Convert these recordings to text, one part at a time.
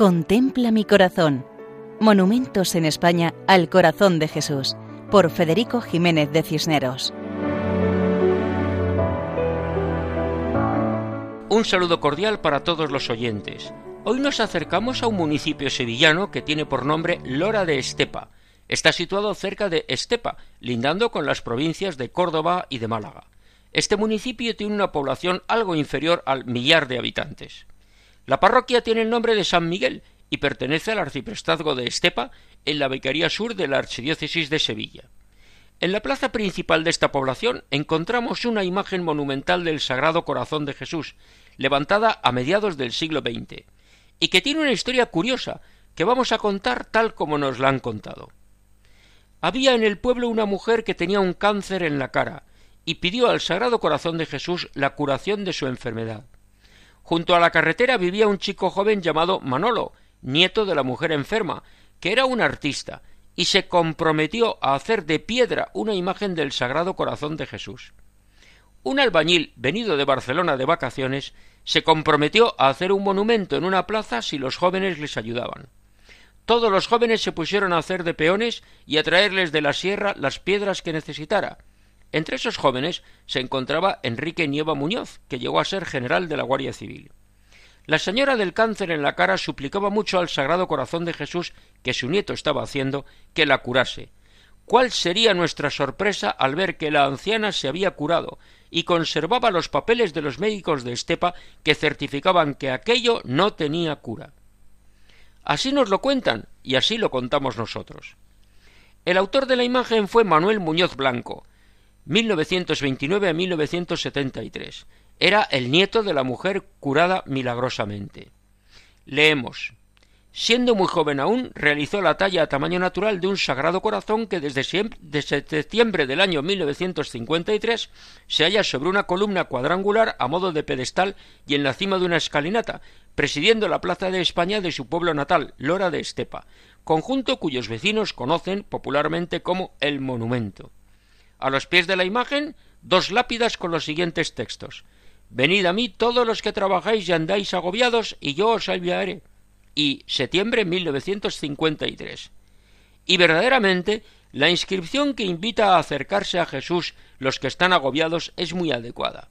Contempla mi corazón. Monumentos en España al corazón de Jesús, por Federico Jiménez de Cisneros. Un saludo cordial para todos los oyentes. Hoy nos acercamos a un municipio sevillano que tiene por nombre Lora de Estepa. Está situado cerca de Estepa, lindando con las provincias de Córdoba y de Málaga. Este municipio tiene una población algo inferior al millar de habitantes. La parroquia tiene el nombre de San Miguel y pertenece al arciprestazgo de Estepa en la Vicaría Sur de la Archidiócesis de Sevilla. En la plaza principal de esta población encontramos una imagen monumental del Sagrado Corazón de Jesús, levantada a mediados del siglo XX, y que tiene una historia curiosa que vamos a contar tal como nos la han contado. Había en el pueblo una mujer que tenía un cáncer en la cara, y pidió al Sagrado Corazón de Jesús la curación de su enfermedad. Junto a la carretera vivía un chico joven llamado Manolo, nieto de la mujer enferma, que era un artista, y se comprometió a hacer de piedra una imagen del Sagrado Corazón de Jesús. Un albañil venido de Barcelona de vacaciones se comprometió a hacer un monumento en una plaza si los jóvenes les ayudaban. Todos los jóvenes se pusieron a hacer de peones y a traerles de la sierra las piedras que necesitara, entre esos jóvenes se encontraba Enrique Nieva Muñoz, que llegó a ser general de la Guardia Civil. La señora del cáncer en la cara suplicaba mucho al Sagrado Corazón de Jesús, que su nieto estaba haciendo, que la curase. ¿Cuál sería nuestra sorpresa al ver que la anciana se había curado y conservaba los papeles de los médicos de Estepa que certificaban que aquello no tenía cura? Así nos lo cuentan y así lo contamos nosotros. El autor de la imagen fue Manuel Muñoz Blanco, 1929 a 1973. Era el nieto de la mujer curada milagrosamente. Leemos. Siendo muy joven aún, realizó la talla a tamaño natural de un sagrado corazón que desde, septiembre del año 1953 se halla sobre una columna cuadrangular a modo de pedestal y en la cima de una escalinata, presidiendo la plaza de España de su pueblo natal, Lora de Estepa, conjunto cuyos vecinos conocen popularmente como el Monumento. A los pies de la imagen, dos lápidas con los siguientes textos. Venid a mí todos los que trabajáis y andáis agobiados, y yo os aliviaré. Y septiembre 1953. Y verdaderamente, la inscripción que invita a acercarse a Jesús los que están agobiados es muy adecuada.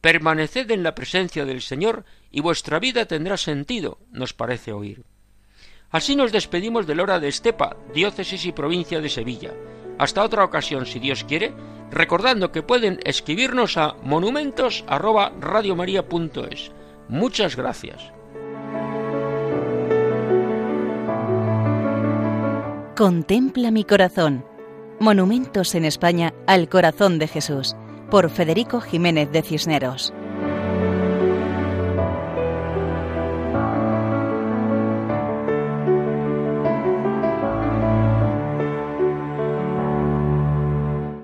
Permaneced en la presencia del Señor y vuestra vida tendrá sentido, nos parece oír. Así nos despedimos de Lora de Estepa, diócesis y provincia de Sevilla hasta otra ocasión, si Dios quiere, recordando que pueden escribirnos a monumentos@radiomaria.es. Muchas gracias. Contempla mi corazón. Monumentos en España al corazón de Jesús, por Federico Jiménez de Cisneros.